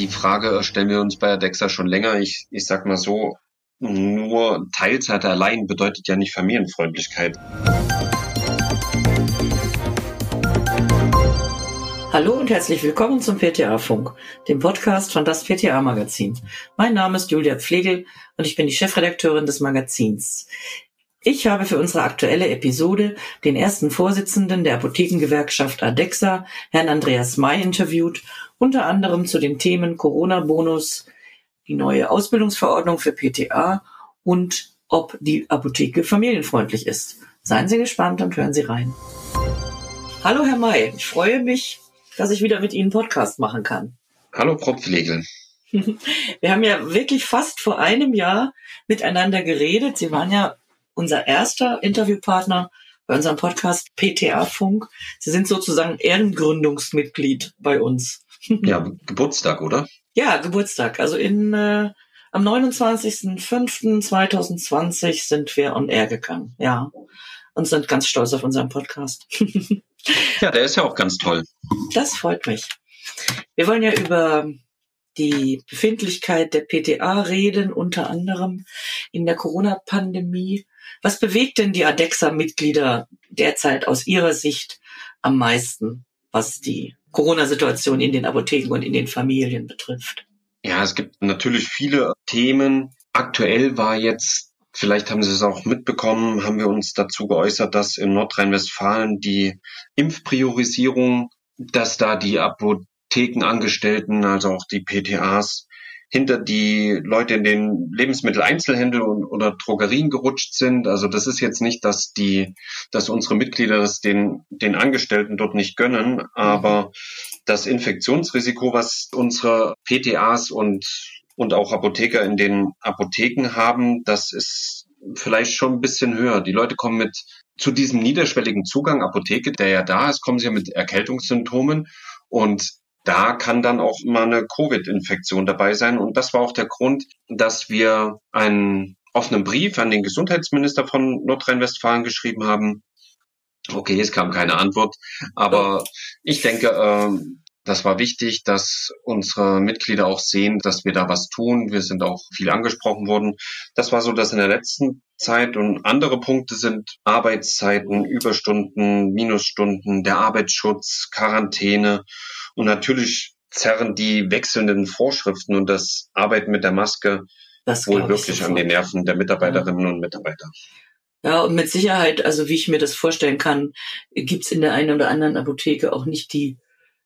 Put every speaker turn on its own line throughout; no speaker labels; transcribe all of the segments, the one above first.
die Frage stellen wir uns bei Adexa schon länger. Ich, ich sag mal so, nur Teilzeit allein bedeutet ja nicht Familienfreundlichkeit.
Hallo und herzlich willkommen zum PTA-Funk, dem Podcast von das PTA-Magazin. Mein Name ist Julia Pflegel und ich bin die Chefredakteurin des Magazins. Ich habe für unsere aktuelle Episode den ersten Vorsitzenden der Apothekengewerkschaft ADEXA, Herrn Andreas May, interviewt, unter anderem zu den Themen Corona-Bonus, die neue Ausbildungsverordnung für PTA und ob die Apotheke familienfreundlich ist. Seien Sie gespannt und hören Sie rein. Hallo Herr May, ich freue mich, dass ich wieder mit Ihnen Podcast machen kann.
Hallo Frau Pflegel.
Wir haben ja wirklich fast vor einem Jahr miteinander geredet. Sie waren ja unser erster Interviewpartner bei unserem Podcast PTA Funk. Sie sind sozusagen Ehrengründungsmitglied bei uns.
Ja, Geburtstag, oder?
Ja, Geburtstag. Also in äh, am 29.05.2020 sind wir on air gegangen. Ja. Und sind ganz stolz auf unseren Podcast.
ja, der ist ja auch ganz toll.
Das freut mich. Wir wollen ja über die Befindlichkeit der PTA reden, unter anderem in der Corona-Pandemie. Was bewegt denn die ADEXA-Mitglieder derzeit aus ihrer Sicht am meisten, was die Corona-Situation in den Apotheken und in den Familien betrifft?
Ja, es gibt natürlich viele Themen. Aktuell war jetzt, vielleicht haben Sie es auch mitbekommen, haben wir uns dazu geäußert, dass in Nordrhein-Westfalen die Impfpriorisierung, dass da die Apothekenangestellten, also auch die PTAs, hinter die Leute in den Lebensmitteleinzelhändel oder Drogerien gerutscht sind. Also das ist jetzt nicht, dass die, dass unsere Mitglieder das den, den Angestellten dort nicht gönnen, aber das Infektionsrisiko, was unsere PTAs und, und auch Apotheker in den Apotheken haben, das ist vielleicht schon ein bisschen höher. Die Leute kommen mit zu diesem niederschwelligen Zugang Apotheke, der ja da ist, kommen sie ja mit Erkältungssymptomen und da kann dann auch mal eine Covid-Infektion dabei sein. Und das war auch der Grund, dass wir einen offenen Brief an den Gesundheitsminister von Nordrhein-Westfalen geschrieben haben. Okay, es kam keine Antwort, aber ich denke, äh, das war wichtig, dass unsere Mitglieder auch sehen, dass wir da was tun. Wir sind auch viel angesprochen worden. Das war so das in der letzten Zeit und andere Punkte sind Arbeitszeiten, Überstunden, Minusstunden, der Arbeitsschutz, Quarantäne und natürlich zerren die wechselnden Vorschriften und das Arbeiten mit der Maske das wohl wirklich an den Nerven der Mitarbeiterinnen ja. und Mitarbeiter.
Ja, und mit Sicherheit, also wie ich mir das vorstellen kann, gibt's in der einen oder anderen Apotheke auch nicht die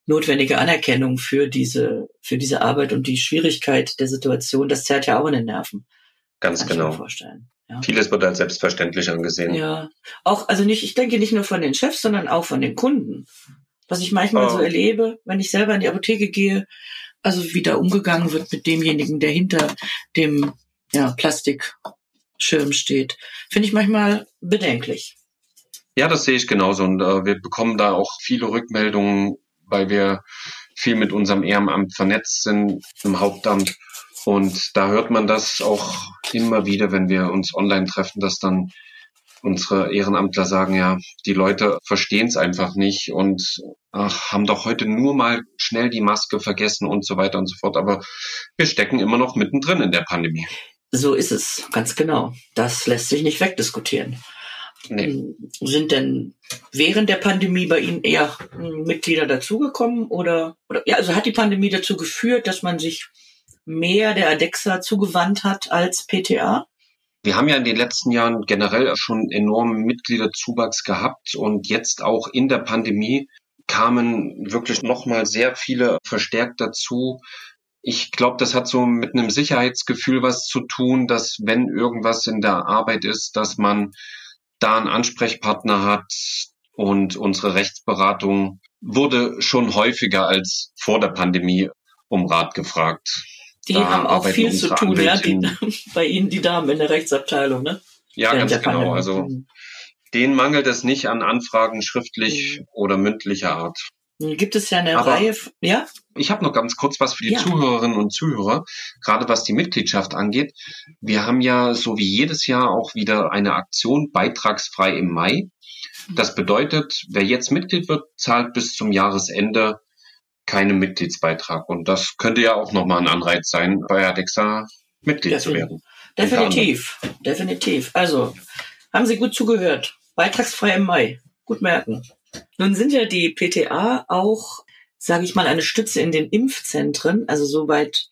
notwendige Anerkennung für diese, für diese Arbeit und die Schwierigkeit der Situation. Das zerrt ja auch in den Nerven.
Ganz kann genau. Ich mir vorstellen. Ja. Vieles wird als selbstverständlich angesehen.
Ja, auch, also nicht, ich denke nicht nur von den Chefs, sondern auch von den Kunden. Was ich manchmal oh. so erlebe, wenn ich selber in die Apotheke gehe, also wie da umgegangen wird mit demjenigen, der hinter dem ja, Plastikschirm steht, finde ich manchmal bedenklich.
Ja, das sehe ich genauso. Und äh, wir bekommen da auch viele Rückmeldungen, weil wir viel mit unserem Ehrenamt vernetzt sind im Hauptamt. Und da hört man das auch immer wieder, wenn wir uns online treffen, dass dann unsere Ehrenamtler sagen ja, die Leute verstehen es einfach nicht und ach, haben doch heute nur mal schnell die Maske vergessen und so weiter und so fort. Aber wir stecken immer noch mittendrin in der Pandemie.
So ist es, ganz genau. Das lässt sich nicht wegdiskutieren. Nee. Hm, sind denn während der Pandemie bei Ihnen eher hm, Mitglieder dazugekommen oder, oder ja, also hat die Pandemie dazu geführt, dass man sich mehr der ADEXA zugewandt hat als PTA?
Wir haben ja in den letzten Jahren generell schon enormen Mitgliederzuwachs gehabt und jetzt auch in der Pandemie kamen wirklich nochmal sehr viele verstärkt dazu. Ich glaube, das hat so mit einem Sicherheitsgefühl was zu tun, dass wenn irgendwas in der Arbeit ist, dass man da einen Ansprechpartner hat und unsere Rechtsberatung wurde schon häufiger als vor der Pandemie um Rat gefragt.
Die da haben auch viel zu tun, ja, die, bei Ihnen die Damen in der Rechtsabteilung, ne?
Ja, Während ganz genau. Pandemie. Also denen mangelt es nicht an Anfragen schriftlich mhm. oder mündlicher Art.
Gibt es ja eine Aber Reihe, ja?
Ich habe noch ganz kurz was für die ja. Zuhörerinnen und Zuhörer, gerade was die Mitgliedschaft angeht. Wir haben ja so wie jedes Jahr auch wieder eine Aktion beitragsfrei im Mai. Das bedeutet, wer jetzt Mitglied wird, zahlt bis zum Jahresende keinen Mitgliedsbeitrag. Und das könnte ja auch nochmal ein Anreiz sein, bei Adexa Mitglied zu werden.
Definitiv, definitiv. Also, haben Sie gut zugehört. Beitragsfrei im Mai. Gut merken. Nun sind ja die PTA auch, sage ich mal, eine Stütze in den Impfzentren. Also soweit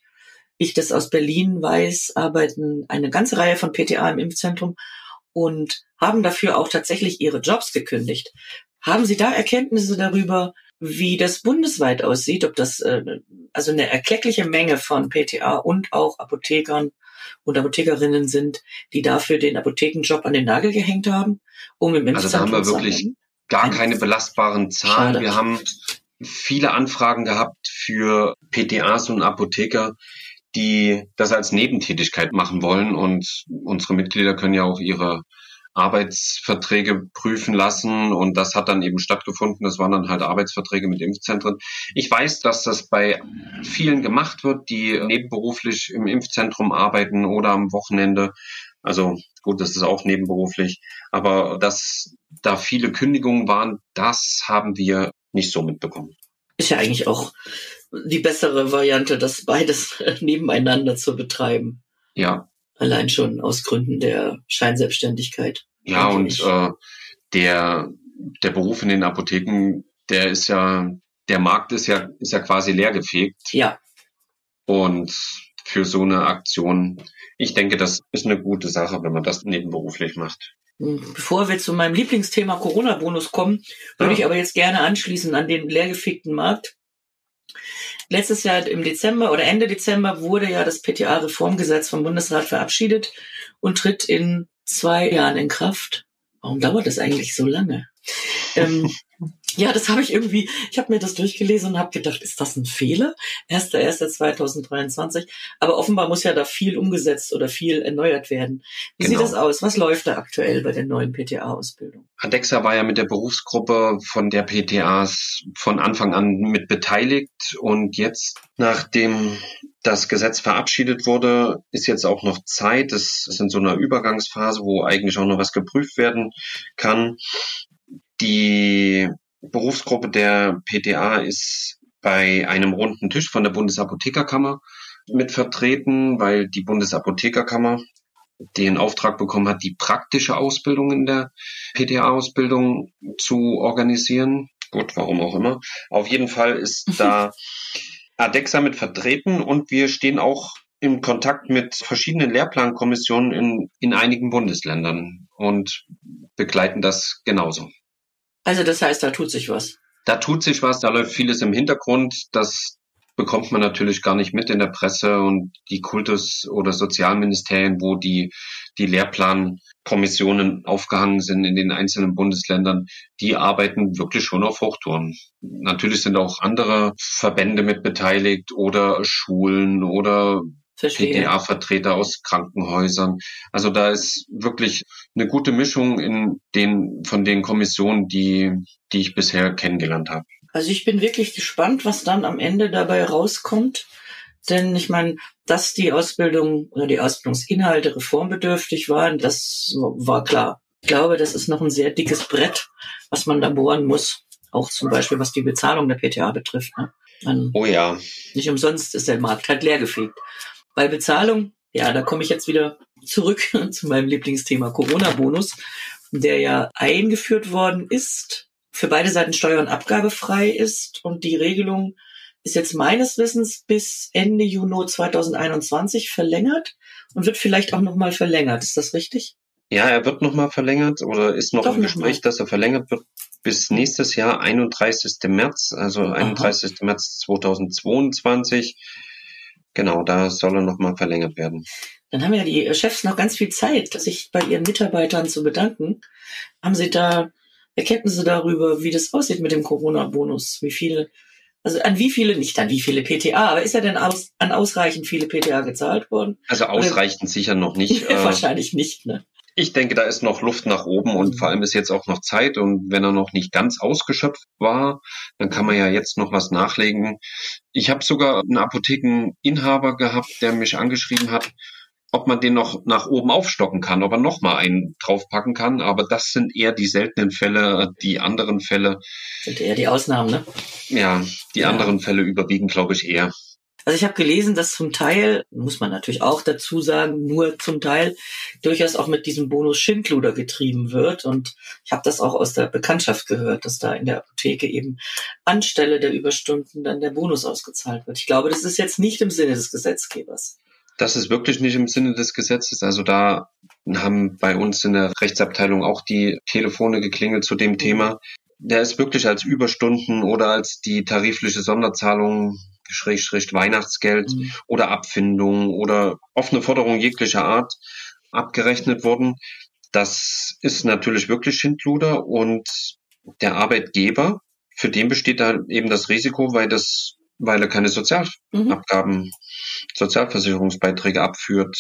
ich das aus Berlin weiß, arbeiten eine ganze Reihe von PTA im Impfzentrum und haben dafür auch tatsächlich ihre Jobs gekündigt. Haben Sie da Erkenntnisse darüber, wie das bundesweit aussieht, ob das äh, also eine erkleckliche Menge von PTA und auch Apothekern und Apothekerinnen sind, die dafür den Apothekenjob an den Nagel gehängt haben,
um im Also da haben wir wirklich gar keine belastbaren Zahlen. Schade. Wir haben viele Anfragen gehabt für PTAs und Apotheker, die das als Nebentätigkeit machen wollen. Und unsere Mitglieder können ja auch ihre Arbeitsverträge prüfen lassen und das hat dann eben stattgefunden. Das waren dann halt Arbeitsverträge mit Impfzentren. Ich weiß, dass das bei vielen gemacht wird, die nebenberuflich im Impfzentrum arbeiten oder am Wochenende. Also gut, das ist auch nebenberuflich, aber dass da viele Kündigungen waren, das haben wir nicht so mitbekommen.
Ist ja eigentlich auch die bessere Variante, das beides nebeneinander zu betreiben.
Ja,
Allein schon aus Gründen der Scheinselbstständigkeit.
Ja, und äh, der, der Beruf in den Apotheken, der ist ja, der Markt ist ja, ist ja quasi leergefegt.
Ja.
Und für so eine Aktion, ich denke, das ist eine gute Sache, wenn man das nebenberuflich macht.
Hm, bevor wir zu meinem Lieblingsthema Corona-Bonus kommen, würde ja. ich aber jetzt gerne anschließen an den leergefegten Markt. Letztes Jahr im Dezember oder Ende Dezember wurde ja das PTA-Reformgesetz vom Bundesrat verabschiedet und tritt in zwei Jahren in Kraft. Warum dauert das eigentlich so lange? ähm, ja, das habe ich irgendwie, ich habe mir das durchgelesen und habe gedacht, ist das ein Fehler? 1.1.2023. Aber offenbar muss ja da viel umgesetzt oder viel erneuert werden. Wie genau. sieht das aus? Was läuft da aktuell bei der neuen PTA-Ausbildung?
Adexa war ja mit der Berufsgruppe von der PTAs von Anfang an mit beteiligt und jetzt, nachdem das Gesetz verabschiedet wurde, ist jetzt auch noch Zeit. Es ist in so einer Übergangsphase, wo eigentlich auch noch was geprüft werden kann. Die Berufsgruppe der PTA ist bei einem runden Tisch von der Bundesapothekerkammer mit vertreten, weil die Bundesapothekerkammer den Auftrag bekommen hat, die praktische Ausbildung in der PTA-Ausbildung zu organisieren. Gut, warum auch immer. Auf jeden Fall ist da ADEXA mit vertreten und wir stehen auch im Kontakt mit verschiedenen Lehrplankommissionen in, in einigen Bundesländern und begleiten das genauso.
Also das heißt, da tut sich was.
Da tut sich was, da läuft vieles im Hintergrund. Das bekommt man natürlich gar nicht mit in der Presse und die Kultus- oder Sozialministerien, wo die, die Lehrplankommissionen aufgehangen sind in den einzelnen Bundesländern, die arbeiten wirklich schon auf Hochtouren. Natürlich sind auch andere Verbände mit beteiligt oder Schulen oder PTA-Vertreter aus Krankenhäusern. Also da ist wirklich eine gute Mischung in den, von den Kommissionen, die, die ich bisher kennengelernt habe.
Also ich bin wirklich gespannt, was dann am Ende dabei rauskommt. Denn ich meine, dass die Ausbildung oder die Ausbildungsinhalte reformbedürftig waren, das war klar. Ich glaube, das ist noch ein sehr dickes Brett, was man da bohren muss. Auch zum Beispiel, was die Bezahlung der PTA betrifft. Ne?
Man, oh ja.
Nicht umsonst ist der Markt halt leergefegt. Bei Bezahlung, ja, da komme ich jetzt wieder zurück zu meinem Lieblingsthema Corona-Bonus, der ja eingeführt worden ist, für beide Seiten steuer- und abgabefrei ist und die Regelung ist jetzt meines Wissens bis Ende Juni 2021 verlängert und wird vielleicht auch nochmal verlängert. Ist das richtig?
Ja, er wird nochmal verlängert oder ist noch Doch im Gespräch, dass er verlängert wird bis nächstes Jahr, 31. März, also 31. Aha. März 2022. Genau, da soll er nochmal verlängert werden.
Dann haben ja die Chefs noch ganz viel Zeit, sich bei ihren Mitarbeitern zu bedanken. Haben Sie da Erkenntnisse darüber, wie das aussieht mit dem Corona-Bonus? Wie viele, also an wie viele, nicht an wie viele PTA, aber ist ja denn aus, an ausreichend viele PTA gezahlt worden?
Also ausreichend Oder? sicher noch nicht.
Äh, Wahrscheinlich nicht, ne?
Ich denke, da ist noch Luft nach oben und mhm. vor allem ist jetzt auch noch Zeit und wenn er noch nicht ganz ausgeschöpft war, dann kann man ja jetzt noch was nachlegen. Ich habe sogar einen Apothekeninhaber gehabt, der mich angeschrieben hat ob man den noch nach oben aufstocken kann, ob er noch mal einen draufpacken kann. Aber das sind eher die seltenen Fälle. Die anderen Fälle
sind eher die Ausnahmen, ne?
Ja, die ja. anderen Fälle überwiegen, glaube ich, eher.
Also ich habe gelesen, dass zum Teil, muss man natürlich auch dazu sagen, nur zum Teil durchaus auch mit diesem Bonus Schindluder getrieben wird. Und ich habe das auch aus der Bekanntschaft gehört, dass da in der Apotheke eben anstelle der Überstunden dann der Bonus ausgezahlt wird. Ich glaube, das ist jetzt nicht im Sinne des Gesetzgebers.
Das ist wirklich nicht im Sinne des Gesetzes. Also da haben bei uns in der Rechtsabteilung auch die Telefone geklingelt zu dem Thema. Der ist wirklich als Überstunden oder als die tarifliche Sonderzahlung Schrägstrich Weihnachtsgeld mhm. oder Abfindung oder offene Forderung jeglicher Art abgerechnet worden. Das ist natürlich wirklich Schindluder und der Arbeitgeber, für den besteht da eben das Risiko, weil das, weil er keine Sozialabgaben, mhm. Sozialversicherungsbeiträge abführt.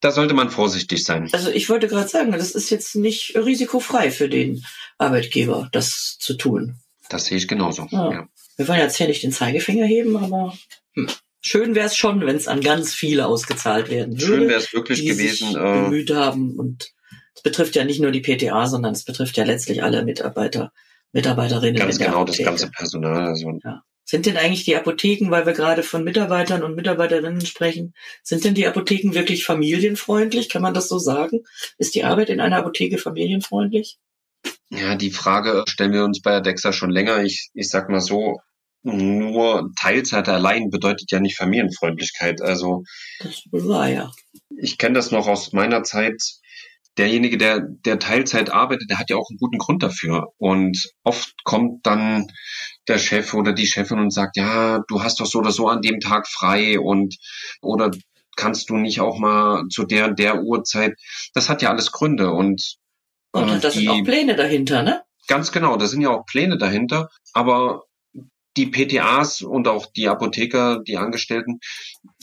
Da sollte man vorsichtig sein.
Also ich wollte gerade sagen, das ist jetzt nicht risikofrei für den Arbeitgeber, das zu tun.
Das sehe ich genauso. Ja. ja.
Wir wollen jetzt hier nicht den Zeigefinger heben, aber hm. schön wäre es schon, wenn es an ganz viele ausgezahlt werden
würde. Schön wäre es wirklich die gewesen. Sich
äh, bemüht haben und es betrifft ja nicht nur die PTA, sondern es betrifft ja letztlich alle Mitarbeiter, Mitarbeiterinnen.
Ganz genau, das ganze Personal. Also.
Ja. Sind denn eigentlich die Apotheken, weil wir gerade von Mitarbeitern und Mitarbeiterinnen sprechen, sind denn die Apotheken wirklich familienfreundlich? Kann man das so sagen? Ist die Arbeit in einer Apotheke familienfreundlich?
Ja, die Frage stellen wir uns bei Adexa schon länger. Ich, ich sag mal so, nur Teilzeit allein bedeutet ja nicht Familienfreundlichkeit. Also
das war ja.
Ich kenne das noch aus meiner Zeit. Derjenige, der, der Teilzeit arbeitet, der hat ja auch einen guten Grund dafür. Und oft kommt dann der Chef oder die Chefin und sagt, ja, du hast doch so oder so an dem Tag frei und oder kannst du nicht auch mal zu der und der Uhrzeit. Das hat ja alles Gründe und
und, und da sind auch Pläne dahinter, ne?
Ganz genau, da sind ja auch Pläne dahinter, aber die PTAs und auch die Apotheker, die Angestellten,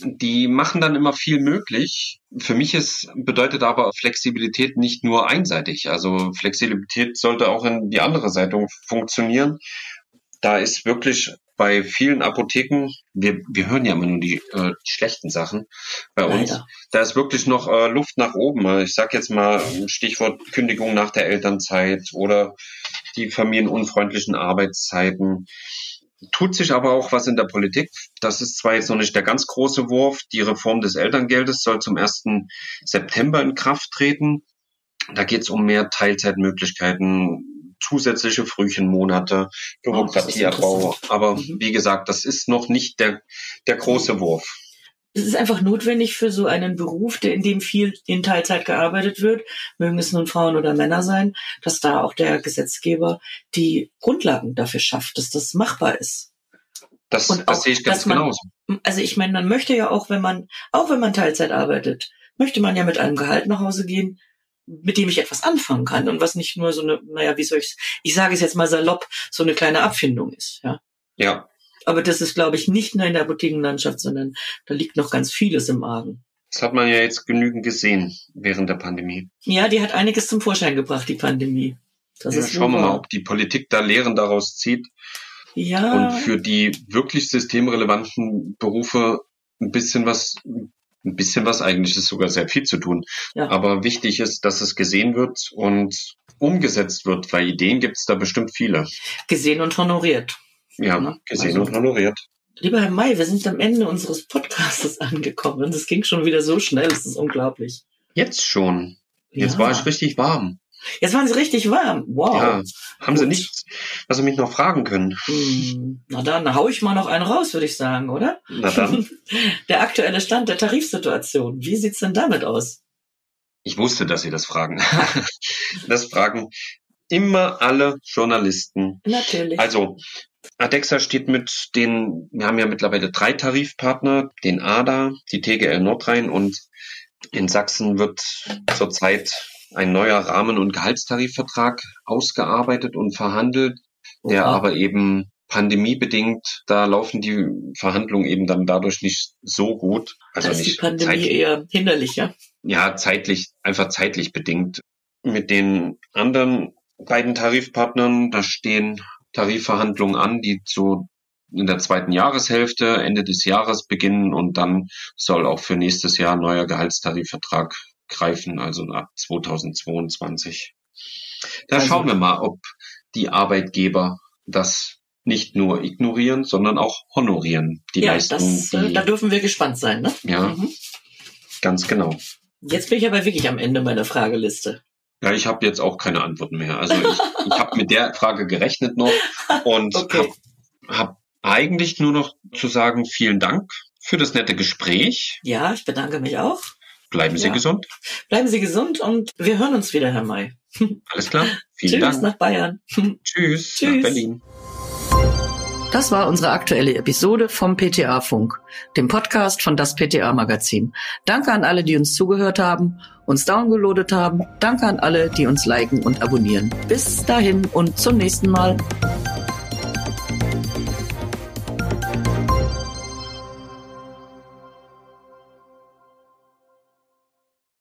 die machen dann immer viel möglich. Für mich ist, bedeutet aber Flexibilität nicht nur einseitig. Also Flexibilität sollte auch in die andere Seite funktionieren. Da ist wirklich bei vielen Apotheken, wir, wir hören ja immer nur die, äh, die schlechten Sachen bei uns. Leider. Da ist wirklich noch äh, Luft nach oben. Ich sag jetzt mal Stichwort Kündigung nach der Elternzeit oder die familienunfreundlichen Arbeitszeiten. Tut sich aber auch was in der Politik. Das ist zwar jetzt noch nicht der ganz große Wurf. Die Reform des Elterngeldes soll zum 1. September in Kraft treten. Da geht es um mehr Teilzeitmöglichkeiten, zusätzliche Frühchenmonate, Bürokratieabbau. Oh, Aber mhm. wie gesagt, das ist noch nicht der, der große Wurf.
Es ist einfach notwendig für so einen Beruf, der in dem viel in Teilzeit gearbeitet wird, mögen es nun Frauen oder Männer sein, dass da auch der Gesetzgeber die Grundlagen dafür schafft, dass das machbar ist.
Das, Und das sehe ich ganz man, genauso.
Also ich meine, man möchte ja auch, wenn man, auch wenn man Teilzeit arbeitet, möchte man ja mit einem Gehalt nach Hause gehen, mit dem ich etwas anfangen kann und was nicht nur so eine, naja, wie soll ich ich sage es jetzt mal salopp, so eine kleine Abfindung ist, ja.
Ja.
Aber das ist, glaube ich, nicht nur in der Apothekenlandschaft, sondern da liegt noch ganz vieles im Argen.
Das hat man ja jetzt genügend gesehen während der Pandemie.
Ja, die hat einiges zum Vorschein gebracht, die Pandemie.
Das ja, schauen wir mal, ob die Politik da Lehren daraus zieht.
Ja.
Und für die wirklich systemrelevanten Berufe ein bisschen was ein bisschen was, eigentlich ist sogar sehr viel zu tun. Ja. Aber wichtig ist, dass es gesehen wird und umgesetzt wird, weil Ideen gibt es da bestimmt viele.
Gesehen und honoriert.
Ja, ne? gesehen also, und honoriert.
Lieber Herr May, wir sind am Ende unseres Podcasts angekommen. Das ging schon wieder so schnell, das ist unglaublich.
Jetzt schon. Jetzt ja. war ich richtig warm.
Jetzt waren Sie richtig warm. Wow. Ja,
haben Gut. Sie nichts, was Sie mich noch fragen können?
Hm, na dann hau ich mal noch einen raus, würde ich sagen, oder?
Na dann.
Der aktuelle Stand der Tarifsituation. Wie sieht's denn damit aus?
Ich wusste, dass Sie das fragen. das fragen immer alle Journalisten.
Natürlich.
Also, Adexa steht mit den, wir haben ja mittlerweile drei Tarifpartner, den ADA, die TGL Nordrhein und in Sachsen wird zurzeit ein neuer Rahmen- und Gehaltstarifvertrag ausgearbeitet und verhandelt, der Oha. aber eben pandemiebedingt, da laufen die Verhandlungen eben dann dadurch nicht so gut.
Also da ist nicht die Pandemie zeitlich, eher hinderlich, ja?
Ja, zeitlich, einfach zeitlich bedingt. Mit den anderen beiden Tarifpartnern, da stehen Tarifverhandlungen an, die zu in der zweiten Jahreshälfte, Ende des Jahres beginnen und dann soll auch für nächstes Jahr ein neuer Gehaltstarifvertrag greifen, also ab 2022. Da also, schauen wir mal, ob die Arbeitgeber das nicht nur ignorieren, sondern auch honorieren, die ja, Leistung. Das,
äh, die, da dürfen wir gespannt sein, ne?
Ja, mhm. ganz genau.
Jetzt bin ich aber wirklich am Ende meiner Frageliste.
Ja, ich habe jetzt auch keine Antworten mehr. Also ich, ich habe mit der Frage gerechnet noch und okay. habe hab eigentlich nur noch zu sagen, vielen Dank für das nette Gespräch.
Ja, ich bedanke mich auch.
Bleiben Sie ja. gesund.
Bleiben Sie gesund und wir hören uns wieder, Herr May.
Alles klar.
Vielen Tschüss Dank. nach Bayern.
Tschüss, Tschüss nach Berlin.
Das war unsere aktuelle Episode vom PTA Funk, dem Podcast von das PTA Magazin. Danke an alle, die uns zugehört haben, uns downgeloadet haben. Danke an alle, die uns liken und abonnieren. Bis dahin und zum nächsten Mal.